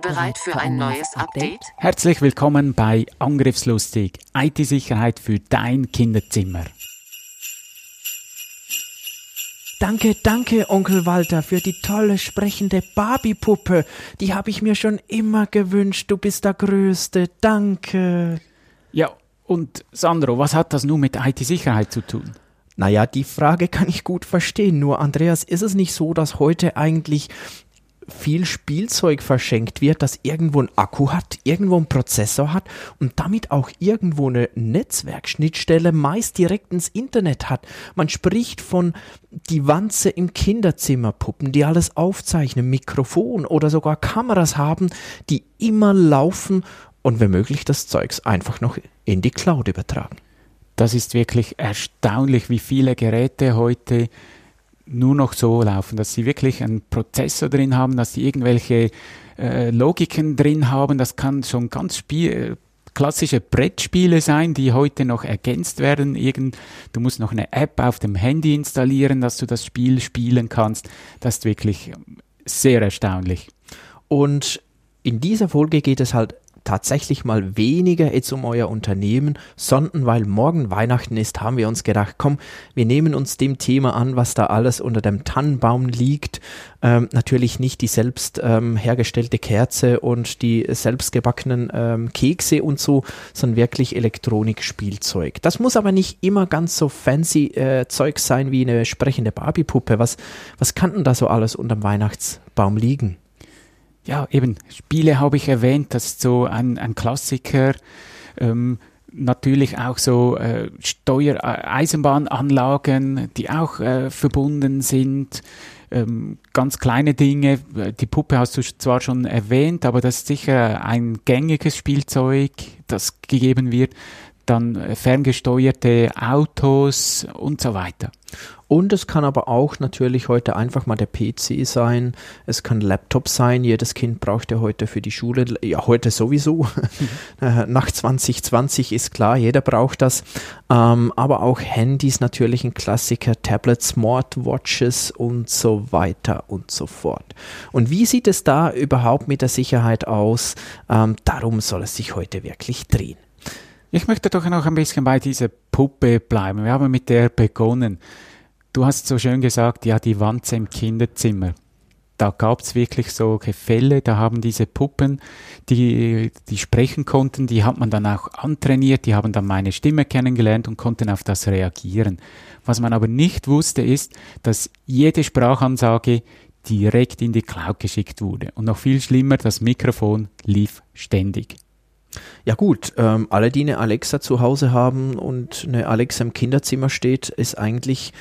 Bereit für ein neues Update? Herzlich willkommen bei Angriffslustig. IT-Sicherheit für dein Kinderzimmer. Danke, danke, Onkel Walter, für die tolle sprechende Barbie-Puppe. Die habe ich mir schon immer gewünscht. Du bist der Größte. Danke. Ja, und Sandro, was hat das nun mit IT-Sicherheit zu tun? Naja, die Frage kann ich gut verstehen. Nur, Andreas, ist es nicht so, dass heute eigentlich viel Spielzeug verschenkt wird, das irgendwo einen Akku hat, irgendwo einen Prozessor hat und damit auch irgendwo eine Netzwerkschnittstelle meist direkt ins Internet hat. Man spricht von die Wanze im Kinderzimmer Puppen, die alles aufzeichnen, Mikrofon oder sogar Kameras haben, die immer laufen und wenn möglich das Zeugs einfach noch in die Cloud übertragen. Das ist wirklich erstaunlich, wie viele Geräte heute nur noch so laufen, dass sie wirklich einen Prozessor drin haben, dass sie irgendwelche äh, Logiken drin haben. Das kann schon ganz Spiel, klassische Brettspiele sein, die heute noch ergänzt werden. Irgend, du musst noch eine App auf dem Handy installieren, dass du das Spiel spielen kannst. Das ist wirklich sehr erstaunlich. Und in dieser Folge geht es halt tatsächlich mal weniger jetzt um euer Unternehmen, sondern weil morgen Weihnachten ist, haben wir uns gedacht, komm, wir nehmen uns dem Thema an, was da alles unter dem Tannenbaum liegt. Ähm, natürlich nicht die selbst ähm, hergestellte Kerze und die selbstgebackenen ähm, Kekse und so, sondern wirklich Elektronikspielzeug. Das muss aber nicht immer ganz so fancy äh, Zeug sein wie eine sprechende Barbiepuppe. Was, was kann denn da so alles unterm Weihnachtsbaum liegen? Ja, eben, Spiele habe ich erwähnt, das ist so ein, ein Klassiker. Ähm, natürlich auch so äh, Steuer, äh, die auch äh, verbunden sind. Ähm, ganz kleine Dinge. Die Puppe hast du zwar schon erwähnt, aber das ist sicher ein gängiges Spielzeug, das gegeben wird. Dann äh, ferngesteuerte Autos und so weiter. Und es kann aber auch natürlich heute einfach mal der PC sein. Es kann Laptop sein. Jedes Kind braucht ja heute für die Schule, ja, heute sowieso. Mhm. Nach 2020 ist klar, jeder braucht das. Ähm, aber auch Handys natürlich ein Klassiker, Tablets, Smartwatches und so weiter und so fort. Und wie sieht es da überhaupt mit der Sicherheit aus? Ähm, darum soll es sich heute wirklich drehen. Ich möchte doch noch ein bisschen bei dieser Puppe bleiben. Wir haben mit der begonnen. Du hast so schön gesagt, ja, die Wanze im Kinderzimmer. Da gab es wirklich solche Fälle, da haben diese Puppen, die, die sprechen konnten, die hat man dann auch antrainiert, die haben dann meine Stimme kennengelernt und konnten auf das reagieren. Was man aber nicht wusste, ist, dass jede Sprachansage direkt in die Cloud geschickt wurde. Und noch viel schlimmer, das Mikrofon lief ständig. Ja gut, ähm, alle, die eine Alexa zu Hause haben und eine Alexa im Kinderzimmer steht, ist eigentlich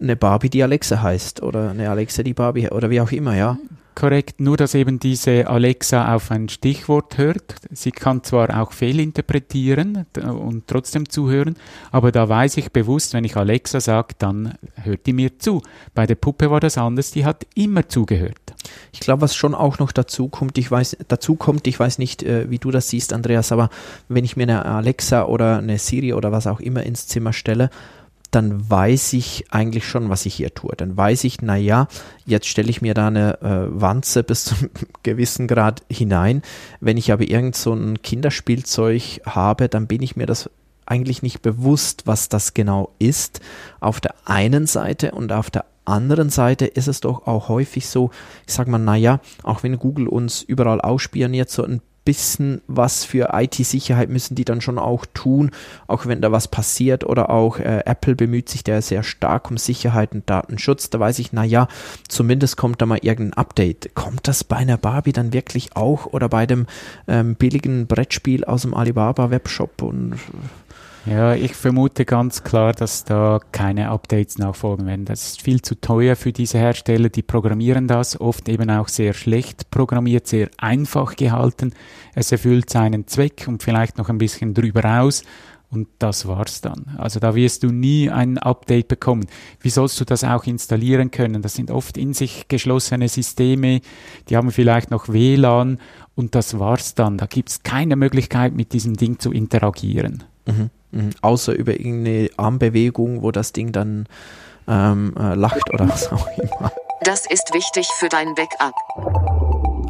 eine Barbie, die Alexa heißt oder eine Alexa, die Barbie oder wie auch immer, ja. Korrekt, nur dass eben diese Alexa auf ein Stichwort hört. Sie kann zwar auch fehlinterpretieren und trotzdem zuhören, aber da weiß ich bewusst, wenn ich Alexa sage, dann hört die mir zu. Bei der Puppe war das anders, die hat immer zugehört. Ich glaube, was schon auch noch dazu kommt, ich weiß, dazu kommt, ich weiß nicht, äh, wie du das siehst, Andreas, aber wenn ich mir eine Alexa oder eine Siri oder was auch immer ins Zimmer stelle dann weiß ich eigentlich schon, was ich hier tue. Dann weiß ich, na ja, jetzt stelle ich mir da eine äh, Wanze bis zum gewissen Grad hinein. Wenn ich aber irgend so ein Kinderspielzeug habe, dann bin ich mir das eigentlich nicht bewusst, was das genau ist. Auf der einen Seite und auf der anderen Seite ist es doch auch häufig so, ich sage mal, naja, auch wenn Google uns überall ausspioniert, so ein bisschen was für IT-Sicherheit müssen die dann schon auch tun, auch wenn da was passiert oder auch äh, Apple bemüht sich da sehr stark um Sicherheit und Datenschutz. Da weiß ich, naja, zumindest kommt da mal irgendein Update. Kommt das bei einer Barbie dann wirklich auch oder bei dem ähm, billigen Brettspiel aus dem Alibaba Webshop und Ja, ich vermute ganz klar, dass da keine Updates nachfolgen werden. Das ist viel zu teuer für diese Hersteller. Die programmieren das oft eben auch sehr schlecht programmiert, sehr einfach gehalten. Es erfüllt seinen Zweck und vielleicht noch ein bisschen drüber aus. Und das war's dann. Also da wirst du nie ein Update bekommen. Wie sollst du das auch installieren können? Das sind oft in sich geschlossene Systeme, die haben vielleicht noch WLAN und das war's dann. Da gibt's keine Möglichkeit, mit diesem Ding zu interagieren. Mhm. Mhm. Außer über irgendeine Armbewegung, wo das Ding dann ähm, äh, lacht oder was auch immer. Das ist wichtig für dein Backup.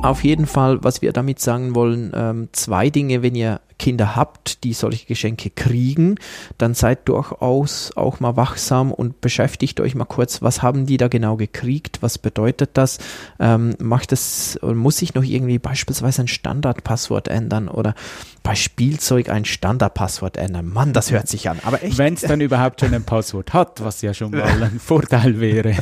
Auf jeden Fall, was wir damit sagen wollen, ähm, zwei Dinge, wenn ihr Kinder habt, die solche Geschenke kriegen, dann seid durchaus auch mal wachsam und beschäftigt euch mal kurz, was haben die da genau gekriegt, was bedeutet das, ähm, macht es, muss sich noch irgendwie beispielsweise ein Standardpasswort ändern oder bei Spielzeug ein Standardpasswort ändern. Mann, das hört sich an, aber echt. Wenn es dann überhaupt schon ein Passwort hat, was ja schon mal ein Vorteil wäre.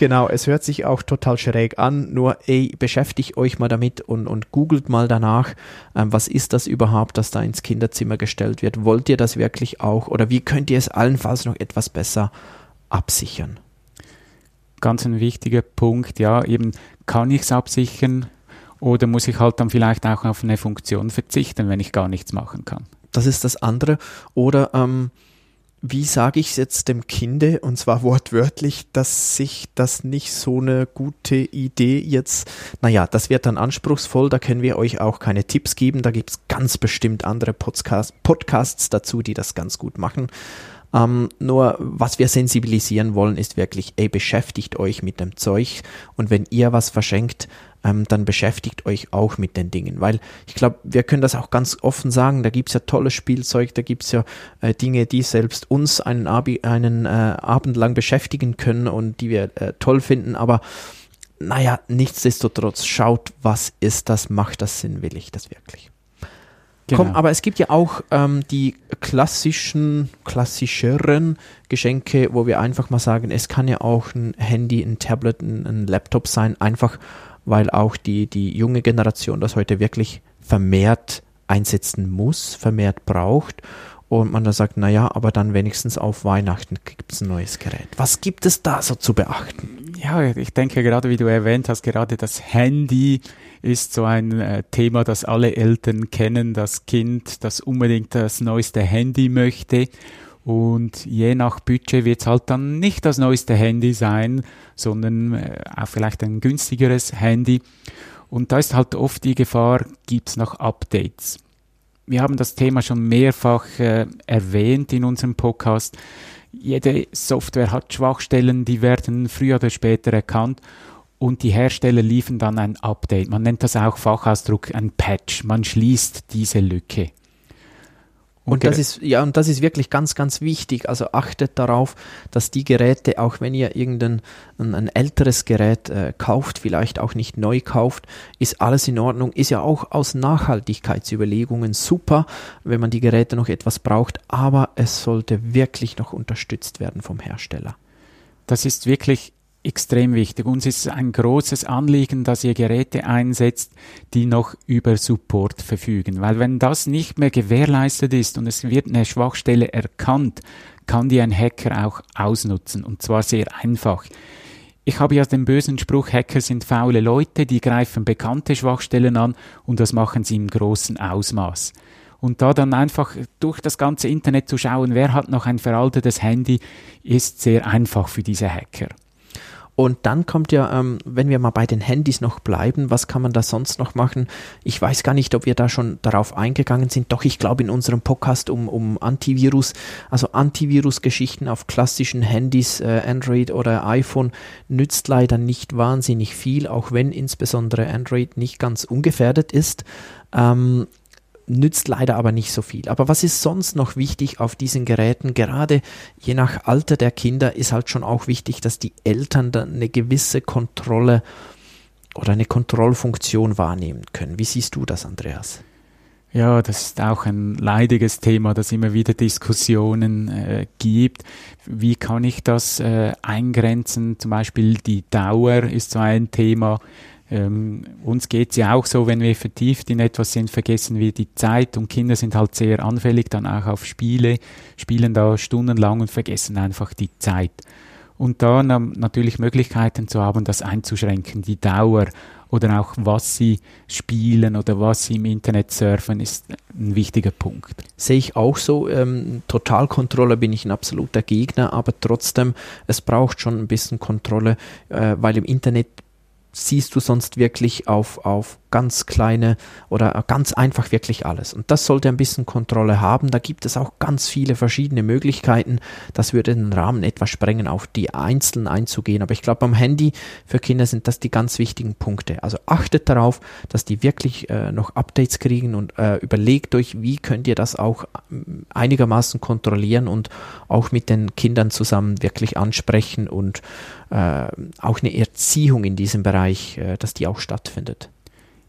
Genau, es hört sich auch total schräg an, nur ey, beschäftigt euch mal damit und, und googelt mal danach, ähm, was ist das überhaupt, das da ins Kinderzimmer gestellt wird. Wollt ihr das wirklich auch oder wie könnt ihr es allenfalls noch etwas besser absichern? Ganz ein wichtiger Punkt, ja, eben kann ich es absichern oder muss ich halt dann vielleicht auch auf eine Funktion verzichten, wenn ich gar nichts machen kann. Das ist das andere. Oder ähm, wie sage ich es jetzt dem Kinde, und zwar wortwörtlich, dass sich das nicht so eine gute Idee jetzt, naja, das wird dann anspruchsvoll, da können wir euch auch keine Tipps geben, da gibt es ganz bestimmt andere Podcast, Podcasts dazu, die das ganz gut machen. Ähm, nur was wir sensibilisieren wollen, ist wirklich, ey, beschäftigt euch mit dem Zeug und wenn ihr was verschenkt, ähm, dann beschäftigt euch auch mit den Dingen. Weil ich glaube, wir können das auch ganz offen sagen, da gibt's ja tolles Spielzeug, da gibt's ja äh, Dinge, die selbst uns einen, Abi, einen äh, Abend lang beschäftigen können und die wir äh, toll finden, aber naja, nichtsdestotrotz, schaut, was ist das, macht das Sinn, will ich das wirklich. Genau. Komm, aber es gibt ja auch ähm, die klassischen, klassischeren Geschenke, wo wir einfach mal sagen, es kann ja auch ein Handy, ein Tablet, ein, ein Laptop sein, einfach weil auch die, die junge Generation das heute wirklich vermehrt einsetzen muss, vermehrt braucht und man da sagt, naja, aber dann wenigstens auf Weihnachten gibt es ein neues Gerät. Was gibt es da so zu beachten? Ja, ich denke gerade, wie du erwähnt hast, gerade das Handy ist so ein äh, Thema, das alle Eltern kennen, das Kind, das unbedingt das neueste Handy möchte. Und je nach Budget wird es halt dann nicht das neueste Handy sein, sondern äh, auch vielleicht ein günstigeres Handy. Und da ist halt oft die Gefahr, gibt es noch Updates. Wir haben das Thema schon mehrfach äh, erwähnt in unserem Podcast. Jede Software hat Schwachstellen, die werden früher oder später erkannt und die Hersteller liefern dann ein Update. Man nennt das auch Fachausdruck ein Patch. Man schließt diese Lücke. Und das ist, ja, und das ist wirklich ganz, ganz wichtig. Also achtet darauf, dass die Geräte, auch wenn ihr irgendein ein, ein älteres Gerät äh, kauft, vielleicht auch nicht neu kauft, ist alles in Ordnung. Ist ja auch aus Nachhaltigkeitsüberlegungen super, wenn man die Geräte noch etwas braucht, aber es sollte wirklich noch unterstützt werden vom Hersteller. Das ist wirklich extrem wichtig. Uns ist ein großes Anliegen, dass ihr Geräte einsetzt, die noch über Support verfügen. Weil wenn das nicht mehr gewährleistet ist und es wird eine Schwachstelle erkannt, kann die ein Hacker auch ausnutzen. Und zwar sehr einfach. Ich habe ja den bösen Spruch, Hacker sind faule Leute, die greifen bekannte Schwachstellen an und das machen sie im großen Ausmaß. Und da dann einfach durch das ganze Internet zu schauen, wer hat noch ein veraltetes Handy, ist sehr einfach für diese Hacker. Und dann kommt ja, ähm, wenn wir mal bei den Handys noch bleiben, was kann man da sonst noch machen? Ich weiß gar nicht, ob wir da schon darauf eingegangen sind. Doch ich glaube in unserem Podcast um, um Antivirus, also Antivirus-Geschichten auf klassischen Handys, äh, Android oder iPhone, nützt leider nicht wahnsinnig viel, auch wenn insbesondere Android nicht ganz ungefährdet ist. Ähm, nützt leider aber nicht so viel. Aber was ist sonst noch wichtig auf diesen Geräten? Gerade je nach Alter der Kinder ist halt schon auch wichtig, dass die Eltern dann eine gewisse Kontrolle oder eine Kontrollfunktion wahrnehmen können. Wie siehst du das, Andreas? Ja, das ist auch ein leidiges Thema, das immer wieder Diskussionen äh, gibt. Wie kann ich das äh, eingrenzen? Zum Beispiel die Dauer ist so ein Thema Ähm, uns geht's ja auch so, wenn wir vertieft in etwas sind, vergessen wir die Zeit und Kinder sind halt sehr anfällig dann auch auf Spiele, spielen da stundenlang und vergessen einfach die Zeit. Und da natürlich Möglichkeiten zu haben, das einzuschränken, die Dauer oder auch was sie spielen oder was sie im Internet surfen, ist ein wichtiger Punkt. Sehe ich auch so. Ähm, Totalkontrolle bin ich ein absoluter Gegner, aber trotzdem, es braucht schon ein bisschen Kontrolle, äh, weil im Internet siehst du sonst wirklich auf, auf ganz kleine oder ganz einfach wirklich alles. Und das sollte ein bisschen Kontrolle haben. Da gibt es auch ganz viele verschiedene Möglichkeiten. Das würde den Rahmen etwas sprengen, auf die einzeln einzugehen. Aber ich glaube, beim Handy für Kinder sind das die ganz wichtigen Punkte. Also achtet darauf, dass die wirklich äh, noch Updates kriegen und äh, überlegt euch, wie könnt ihr das auch ähm, einigermaßen kontrollieren und auch mit den Kindern zusammen wirklich ansprechen und auch eine Erziehung in diesem Bereich, äh, dass die auch stattfindet.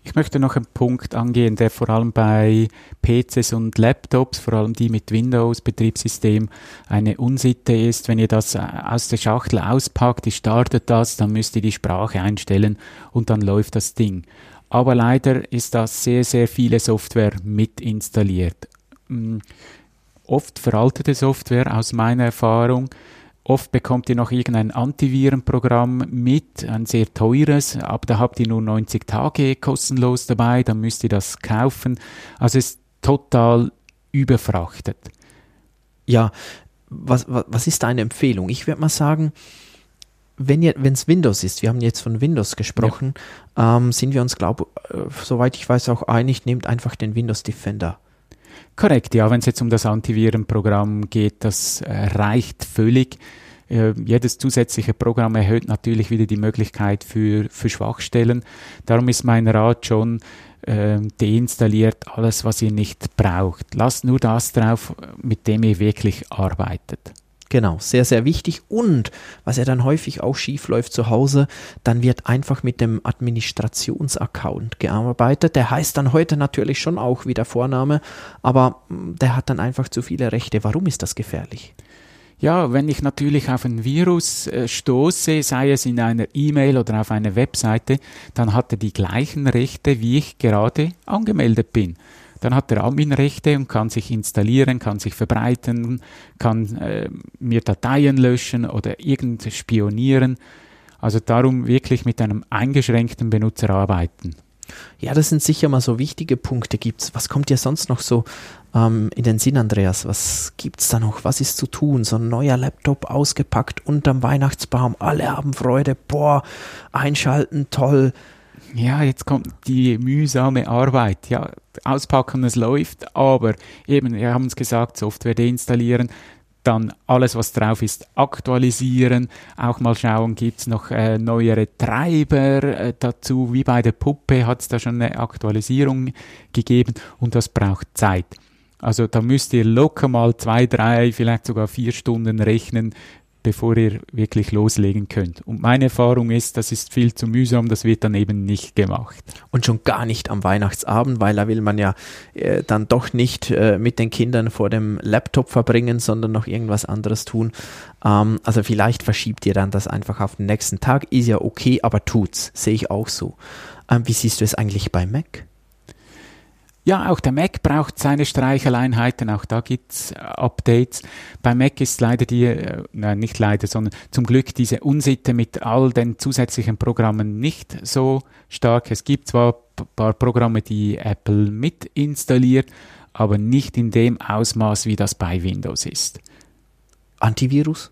Ich möchte noch einen Punkt angehen, der vor allem bei PCs und Laptops, vor allem die mit Windows-Betriebssystem, eine Unsitte ist. Wenn ihr das äh, aus der Schachtel auspackt, ihr startet das, dann müsst ihr die Sprache einstellen und dann läuft das Ding. Aber leider ist da sehr, sehr viele Software mit installiert. Mm, oft veraltete Software aus meiner Erfahrung Oft bekommt ihr noch irgendein Antivirenprogramm mit, ein sehr teures, aber da habt ihr nur 90 Tage kostenlos dabei, dann müsst ihr das kaufen. Also es ist total überfrachtet. Ja, was, was, was ist deine Empfehlung? Ich würde mal sagen, wenn es Windows ist, wir haben jetzt von Windows gesprochen, ja. ähm, sind wir uns, glaube äh, soweit ich weiß, auch einig, nehmt einfach den Windows Defender. Korrekt, ja, wenn es jetzt um das Antivirenprogramm geht, das äh, reicht völlig. Äh, jedes zusätzliche Programm erhöht natürlich wieder die Möglichkeit für, für Schwachstellen. Darum ist mein Rat schon, äh, deinstalliert alles, was ihr nicht braucht. Lasst nur das drauf, mit dem ihr wirklich arbeitet. Genau, sehr, sehr wichtig. Und was ja dann häufig auch schief läuft zu Hause, dann wird einfach mit dem Administrationsaccount gearbeitet. Der heißt dann heute natürlich schon auch wie der Vorname, aber mm, der hat dann einfach zu viele Rechte. Warum ist das gefährlich? Ja, wenn ich natürlich auf ein Virus äh, stoße, sei es in einer E-Mail oder auf einer Webseite, dann hat er die gleichen Rechte, wie ich gerade angemeldet bin. Dann hat er Adminrechte und kann sich installieren, kann sich verbreiten, kann äh, mir Dateien löschen oder irgend spionieren. Also darum wirklich mit einem eingeschränkten Benutzer arbeiten. Ja, das sind sicher mal so wichtige Punkte. Gibt's, was kommt dir sonst noch so ähm, in den Sinn, Andreas? Was gibt's da noch? Was ist zu tun? So ein neuer Laptop ausgepackt unterm Weihnachtsbaum. Alle haben Freude. Boah, einschalten, toll ja, jetzt kommt die mühsame Arbeit. Ja, auspacken, es läuft, aber eben, wir haben es gesagt, Software deinstallieren, dann alles, was drauf ist, aktualisieren, auch mal schauen, gibt es noch äh, neuere Treiber äh, dazu, wie bei der Puppe hat es da schon eine Aktualisierung gegeben und das braucht Zeit. Also da müsst ihr locker mal zwei, drei, vielleicht sogar vier Stunden rechnen, bevor ihr wirklich loslegen könnt. Und meine Erfahrung ist, das ist viel zu mühsam, das wird dann eben nicht gemacht. Und schon gar nicht am Weihnachtsabend, weil da will man ja äh, dann doch nicht äh, mit den Kindern vor dem Laptop verbringen, sondern noch irgendwas anderes tun. Ähm, also vielleicht verschiebt ihr dann das einfach auf den nächsten Tag, ist ja okay, aber tut's, sehe ich auch so. Ähm, wie siehst du es eigentlich bei Mac? Ja, auch der Mac braucht seine Streicheleinheiten, auch da gibt's äh, Updates. Bei Mac ist leider die, äh, nein, nicht leider, sondern zum Glück diese Unsitte mit all den zusätzlichen Programmen nicht so stark. Es gibt zwar ein paar Programme, die Apple mit installiert, aber nicht in dem Ausmaß, wie das bei Windows ist. Antivirus?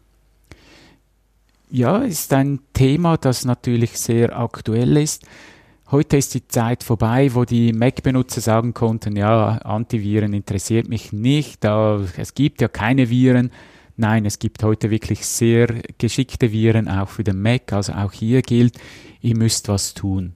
Ja, ist ein Thema, das natürlich sehr aktuell ist. Heute ist die Zeit vorbei, wo die Mac-Benutzer sagen konnten, ja, Antiviren interessiert mich nicht, es gibt ja keine Viren. Nein, es gibt heute wirklich sehr geschickte Viren auch für den Mac, also auch hier gilt, ihr müsst was tun.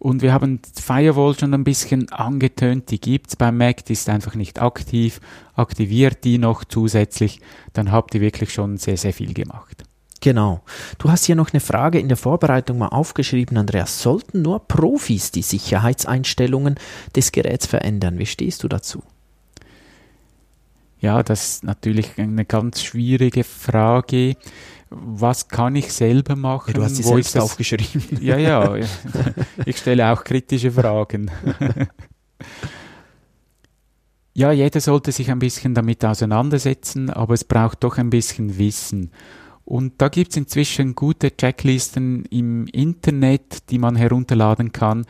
Und wir haben Firewall schon ein bisschen angetönt, die gibt's beim Mac, die ist einfach nicht aktiv. Aktiviert die noch zusätzlich, dann habt ihr wirklich schon sehr, sehr viel gemacht. Genau. Du hast hier noch eine Frage in der Vorbereitung mal aufgeschrieben, Andreas. Sollten nur Profis die Sicherheitseinstellungen des Geräts verändern? Wie stehst du dazu? Ja, das ist natürlich eine ganz schwierige Frage. Was kann ich selber machen? Ja, du hast sie Wo selbst das- aufgeschrieben. Ja, ja. Ich stelle auch kritische Fragen. Ja, jeder sollte sich ein bisschen damit auseinandersetzen, aber es braucht doch ein bisschen Wissen. Und da gibt es inzwischen gute Checklisten im Internet, die man herunterladen kann.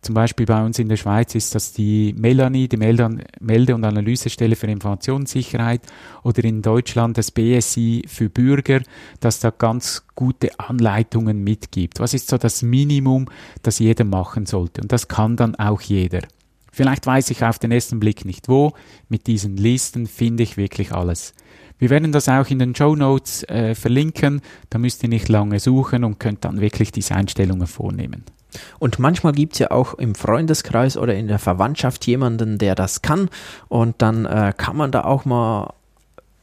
Zum Beispiel bei uns in der Schweiz ist das die Melanie, die Melde- Melde- und Analysestelle für Informationssicherheit, oder in Deutschland das BSI für Bürger, das da ganz gute Anleitungen mitgibt. Was ist so das Minimum, das jeder machen sollte? Und das kann dann auch jeder. Vielleicht weiß ich auf den ersten Blick nicht wo. Mit diesen Listen finde ich wirklich alles. Wir werden das auch in den Show Notes äh, verlinken. Da müsst ihr nicht lange suchen und könnt dann wirklich diese Einstellungen vornehmen. Und manchmal gibt es ja auch im Freundeskreis oder in der Verwandtschaft jemanden, der das kann. Und dann äh, kann man da auch mal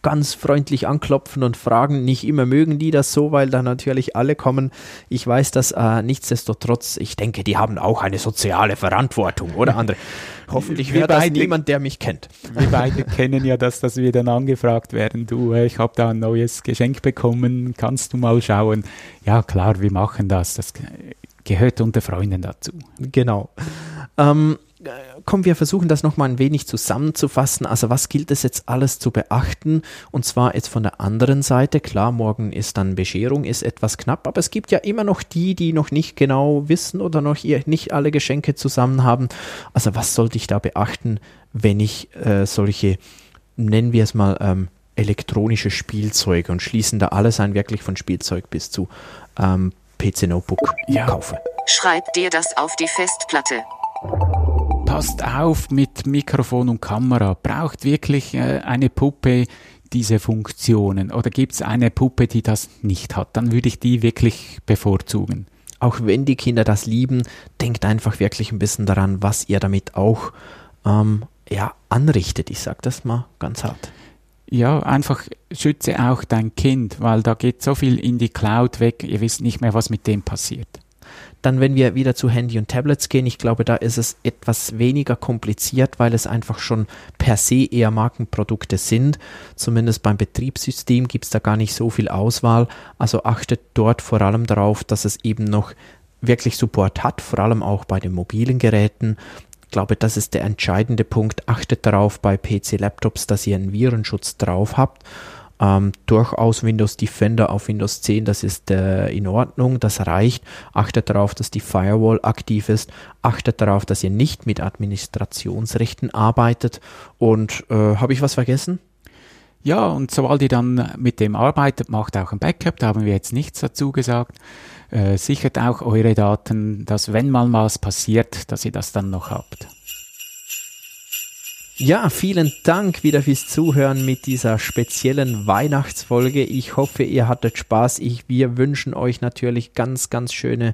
ganz freundlich anklopfen und fragen. Nicht immer mögen die das so, weil da natürlich alle kommen. Ich weiß das äh, nichtsdestotrotz. Ich denke, die haben auch eine soziale Verantwortung, oder andere? Hoffentlich hört das niemand, der mich kennt. Wir beide kennen ja das, dass wir dann angefragt werden, du, äh, ich habe da ein neues Geschenk bekommen, kannst du mal schauen? Ja klar, wir machen das. Das gehört unter Freunden dazu. Genau. Ähm, äh, komm, wir versuchen das nochmal ein wenig zusammenzufassen. Also was gilt es jetzt alles zu beachten? Und zwar jetzt von der anderen Seite. Klar, morgen ist dann Bescherung, ist etwas knapp, aber es gibt ja immer noch die, die noch nicht genau wissen oder noch ihr nicht alle Geschenke zusammen haben. Also was sollte ich da beachten, wenn ich äh, solche, nennen wir es mal, ähm, elektronische Spielzeuge und schließen da alles ein, wirklich von Spielzeug bis zu ähm, PC-Notebook Ja. kaufe? Schreib dir das auf die Festplatte. Passt auf mit Mikrofon und Kamera. Braucht wirklich äh, eine Puppe diese Funktionen? Oder gibt es eine Puppe, die das nicht hat? Dann würde ich die wirklich bevorzugen. auch wenn die Kinder das lieben, denkt einfach wirklich ein bisschen daran, was ihr damit auch ähm, ja, anrichtet. Ich sage das mal ganz hart. Ja, einfach schütze auch dein Kind, weil da geht so viel in die Cloud weg, ihr wisst nicht mehr, was mit dem passiert. Dann, wenn wir wieder zu Handy und Tablets gehen, ich glaube, da ist es etwas weniger kompliziert, weil es einfach schon per se eher Markenprodukte sind. Zumindest beim Betriebssystem gibt es da gar nicht so viel Auswahl. Also achtet dort vor allem darauf, dass es eben noch wirklich Support hat, vor allem auch bei den mobilen Geräten. Ich glaube, das ist der entscheidende Punkt. Achtet darauf bei PC-Laptops, dass ihr einen Virenschutz drauf habt. Ähm, durchaus Windows Defender auf Windows 10, das ist äh, in Ordnung, das reicht. Achtet darauf, dass die Firewall aktiv ist. Achtet darauf, dass ihr nicht mit Administrationsrechten arbeitet. Und äh, habe ich was vergessen? Ja, und sobald ihr dann mit dem arbeitet, macht auch ein Backup, da haben wir jetzt nichts dazu gesagt. Äh, sichert auch eure Daten, dass wenn mal was passiert, dass ihr das dann noch habt. Ja, vielen Dank wieder fürs Zuhören mit dieser speziellen Weihnachtsfolge. Ich hoffe, ihr hattet Spaß. Ich, wir wünschen euch natürlich ganz, ganz schöne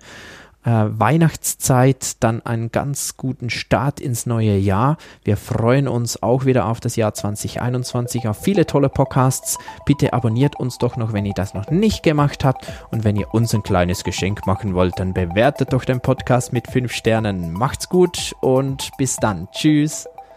äh, Weihnachtszeit, dann einen ganz guten Start ins neue Jahr. Wir freuen uns auch wieder auf das Jahr 2021, auf viele tolle Podcasts. Bitte abonniert uns doch noch, wenn ihr das noch nicht gemacht habt. Und wenn ihr uns ein kleines Geschenk machen wollt, dann bewertet doch den Podcast mit 5 Sternen. Macht's gut und bis dann. Tschüss.